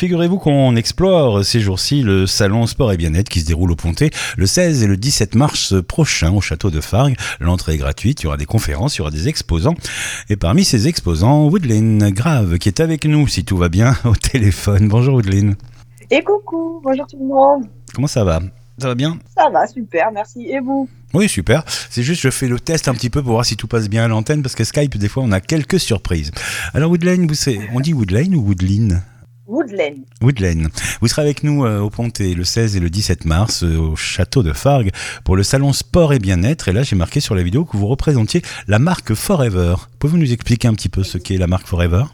Figurez-vous qu'on explore ces jours-ci le salon sport et bien-être qui se déroule au Pontet le 16 et le 17 mars prochain au château de Fargue. L'entrée est gratuite, il y aura des conférences, il y aura des exposants. Et parmi ces exposants, Woodlyn Grave qui est avec nous, si tout va bien, au téléphone. Bonjour Woodlyn. Et coucou, bonjour tout le monde. Comment ça va? Ça va bien? Ça va, super, merci. Et vous? Oui, super. C'est juste, je fais le test un petit peu pour voir si tout passe bien à l'antenne, parce que Skype, des fois, on a quelques surprises. Alors, Woodlane, vous on dit Woodlane ou Woodline? Woodlane. Woodlane. Vous serez avec nous euh, au Pontet le 16 et le 17 mars euh, au château de Fargue pour le salon sport et bien-être. Et là, j'ai marqué sur la vidéo que vous représentiez la marque Forever. Pouvez-vous nous expliquer un petit peu ce qu'est la marque Forever?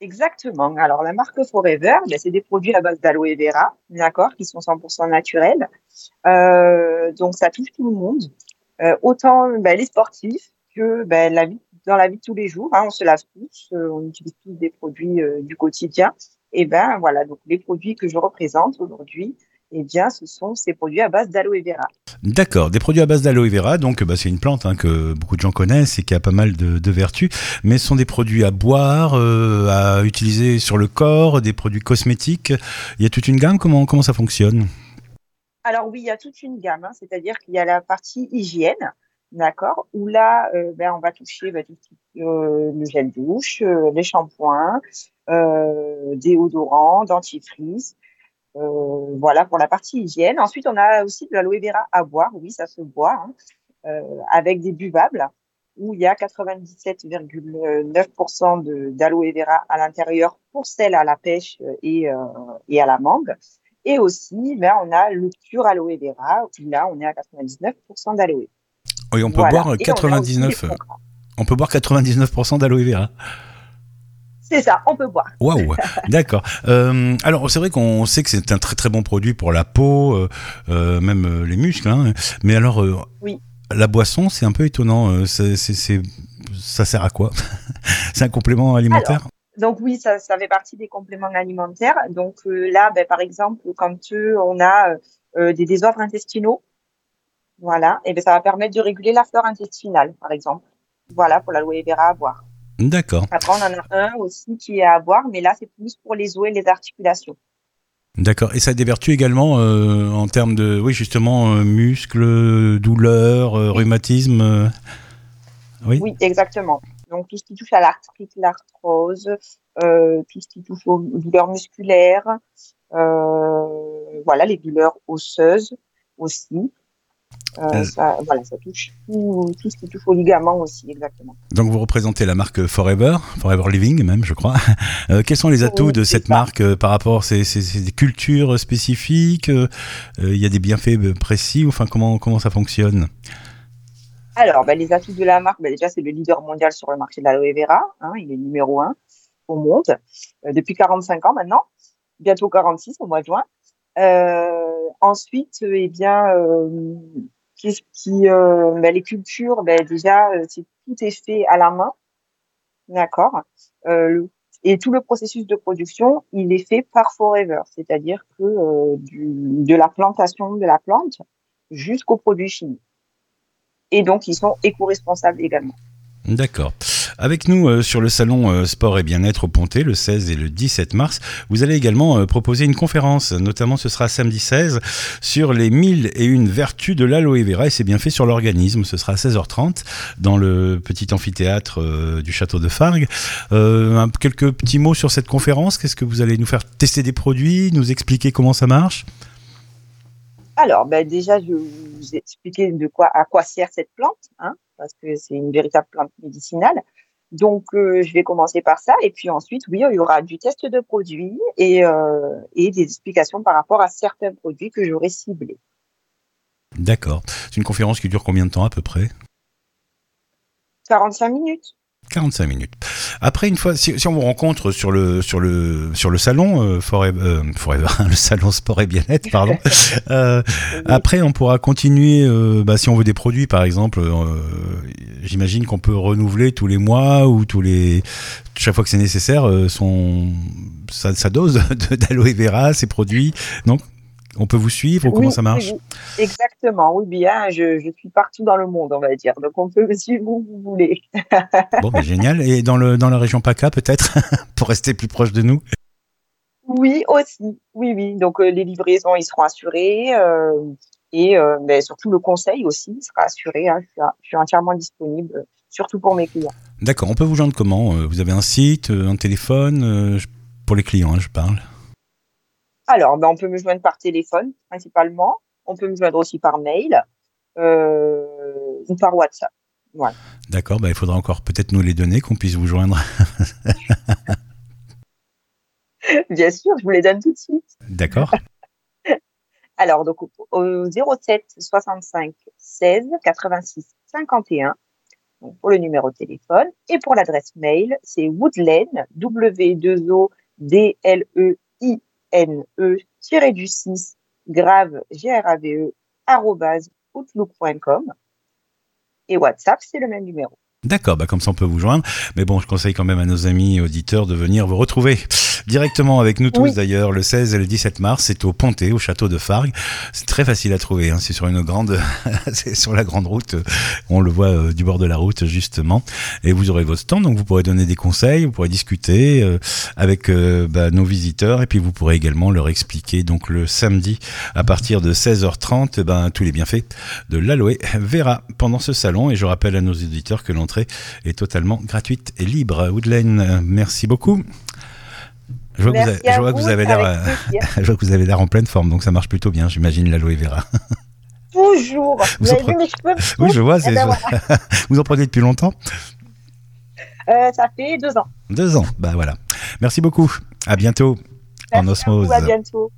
Exactement. Alors, la marque Forever, ben, c'est des produits à base d'aloe vera, d'accord, qui sont 100% naturels. Euh, donc, ça touche tout le monde. autant ben, les sportifs que ben, la vie, dans la vie de tous les jours. Hein, on se lave tous, on utilise tous des produits du quotidien. Et ben voilà, donc les produits que je représente aujourd'hui, eh bien, ce sont ces produits à base d'aloe vera. D'accord, des produits à base d'aloe vera, donc bah, c'est une plante hein, que beaucoup de gens connaissent et qui a pas mal de, vertus, mais ce sont des produits à boire, euh, à utiliser sur le corps, des produits cosmétiques. Il y a toute une gamme, comment, comment ça fonctionne? Alors oui, il y a toute une gamme, hein. c'est-à-dire qu'il y a la partie hygiène, d'accord, où là, euh, ben, on va toucher ben, euh, le gel douche, les shampoings, euh, déodorant, dentifrice. Euh, voilà pour la partie hygiène. Ensuite, on a aussi de l'aloe vera à boire. Oui, ça se boit hein, euh, avec des buvables où il y a 97,9% d'aloe vera à l'intérieur pour celle à la pêche et, euh, et à la mangue. Et aussi, ben, on a le pur aloe vera, où là, on est à 99% d'aloe. Oui, on peut boire 99, on, on peut boire 99% d'aloe vera. C'est ça, on peut boire. Waouh, d'accord. Euh, alors c'est vrai qu'on sait que c'est un très très bon produit pour la peau, euh, euh, même les muscles. Hein. Mais alors, oui. la boisson, c'est un peu étonnant. C'est, ça sert à quoi? C'est un complément alimentaire? Donc oui, ça, ça fait partie des compléments alimentaires. Donc là, ben, par exemple, quand on a des désordres intestinaux, voilà, et ben, ça va permettre de réguler la flore intestinale, par exemple. Voilà pour l'aloe vera à boire. D'accord. Après, on en a un aussi qui est à boire, mais là, c'est plus pour les os et les articulations. D'accord. Et ça a des vertus également euh, en termes de, oui, justement, euh, muscles, douleurs, euh, rhumatisme. oui. Oui, exactement. Donc tout ce qui touche à l'arthrite, l'arthrose, tout ce qui touche aux douleurs musculaires, voilà, les douleurs osseuses aussi. Euh, ça, voilà, ça touche tout, ce qui touche au ligament aussi, exactement. Donc vous représentez la marque Forever, Forever Living même, je crois. Euh, quels sont les atouts de cette marque euh, par rapport à ces, ces, cultures spécifiques Il y a des bienfaits précis Enfin, comment, comment ça fonctionne? Alors, ben, les atouts de la marque, ben, déjà, c'est le leader mondial sur le marché de l'aloe vera. Hein, il est numéro un au monde depuis 45 ans maintenant, bientôt 46 au mois de juin. Ensuite, eh bien, qu'est-ce qui, euh, bah, les cultures, bah, déjà, euh, c'est tout est fait à la main, d'accord. Euh, et tout le processus de production, il est fait par Forever, c'est-à-dire que euh, du, de la plantation de la plante jusqu'au produit fini. Et donc, ils sont éco-responsables également. D'accord. Avec nous euh, sur le salon euh, Sport et Bien-être au Pontet le 16 et le 17 mars, vous allez également euh, proposer une conférence, notamment ce sera samedi 16, sur les 1000 et une vertus de l'aloe vera et c'est bien fait sur l'organisme. Ce sera à 16h30 dans le petit amphithéâtre du château de Fargue. quelques petits mots sur cette conférence. Qu'est-ce que vous allez nous faire tester des produits, nous expliquer comment ça marche? Alors, ben déjà, je vais vous expliquer de quoi, à quoi sert cette plante, hein, parce que c'est une véritable plante médicinale. Donc, euh, je vais commencer par ça. Et puis ensuite, oui, il y aura du test de produits et, euh, et des explications par rapport à certains produits que j'aurai ciblés. D'accord. C'est une conférence qui dure combien de temps à peu près? 45 minutes. 45 minutes. Après, une fois, si, on vous rencontre sur le sur le sur le salon euh, Forever, euh, le salon sport et bien-être, pardon. euh, Après, on pourra continuer. Bah, si on veut des produits, par exemple, j'imagine qu'on peut renouveler tous les mois ou tous les chaque fois que c'est nécessaire son sa, sa dose d'aloe vera, ces produits. Donc, on peut vous suivre ou comment ça marche Exactement, oui, bien. Je, suis partout dans le monde, on va dire. Donc, on peut me suivre où vous voulez. bon, génial. Et dans, le, dans la région PACA, peut-être, pour rester plus proche de nous? Oui, aussi. Oui, oui. Donc euh, les livraisons, ils seront assurés. Euh, et euh, surtout le conseil aussi sera assuré. Hein. Je, suis, je, suis, entièrement disponible, surtout pour mes clients. D'accord. On peut vous joindre comment Vous avez un site, un téléphone Pour les clients, hein, je parle. Alors, ben, on peut me joindre par téléphone principalement. On peut me joindre aussi par mail ou par WhatsApp. Voilà. D'accord. Ben, il faudra encore peut-être nous les donner, qu'on puisse vous joindre. Bien sûr, je vous les donne tout de suite. D'accord. Alors, donc, au 07 65 16 86 51, donc pour le numéro de téléphone. Et pour l'adresse mail, c'est woodlane, W2O D L E I N E, tiré du 6, grave, G R A V E, outlook.com. Et WhatsApp, c'est le même numéro. D'accord, bah comme ça on peut vous joindre. Mais bon, je conseille quand même à nos amis auditeurs de venir vous retrouver directement avec nous tous d'ailleurs le 16 et le 17 mars. C'est au Pontet, au château de Fargue. C'est très facile à trouver. Hein. C'est sur une grande, c'est sur la grande route. On le voit euh, du bord de la route justement. Et vous aurez votre stand, donc vous pourrez donner des conseils, vous pourrez discuter euh, avec euh, bah, nos visiteurs et puis vous pourrez également leur expliquer donc le samedi à partir de 16h30 ben tous les bienfaits de l'aloe vera pendant ce salon. Et je rappelle à nos auditeurs que l'entrée est totalement gratuite et libre. Woodlane, merci beaucoup. Je vois, que vous, avez l'air, je vois que vous avez l'air en pleine forme, donc ça marche plutôt bien, j'imagine l'aloe vera. Toujours. Vous, avez vu mes cheveux Oui, je vois. Eh ben vous en prenez depuis longtemps euh, Ça fait deux ans. Deux ans, bah voilà. Merci beaucoup. À bientôt. en osmose. à bientôt.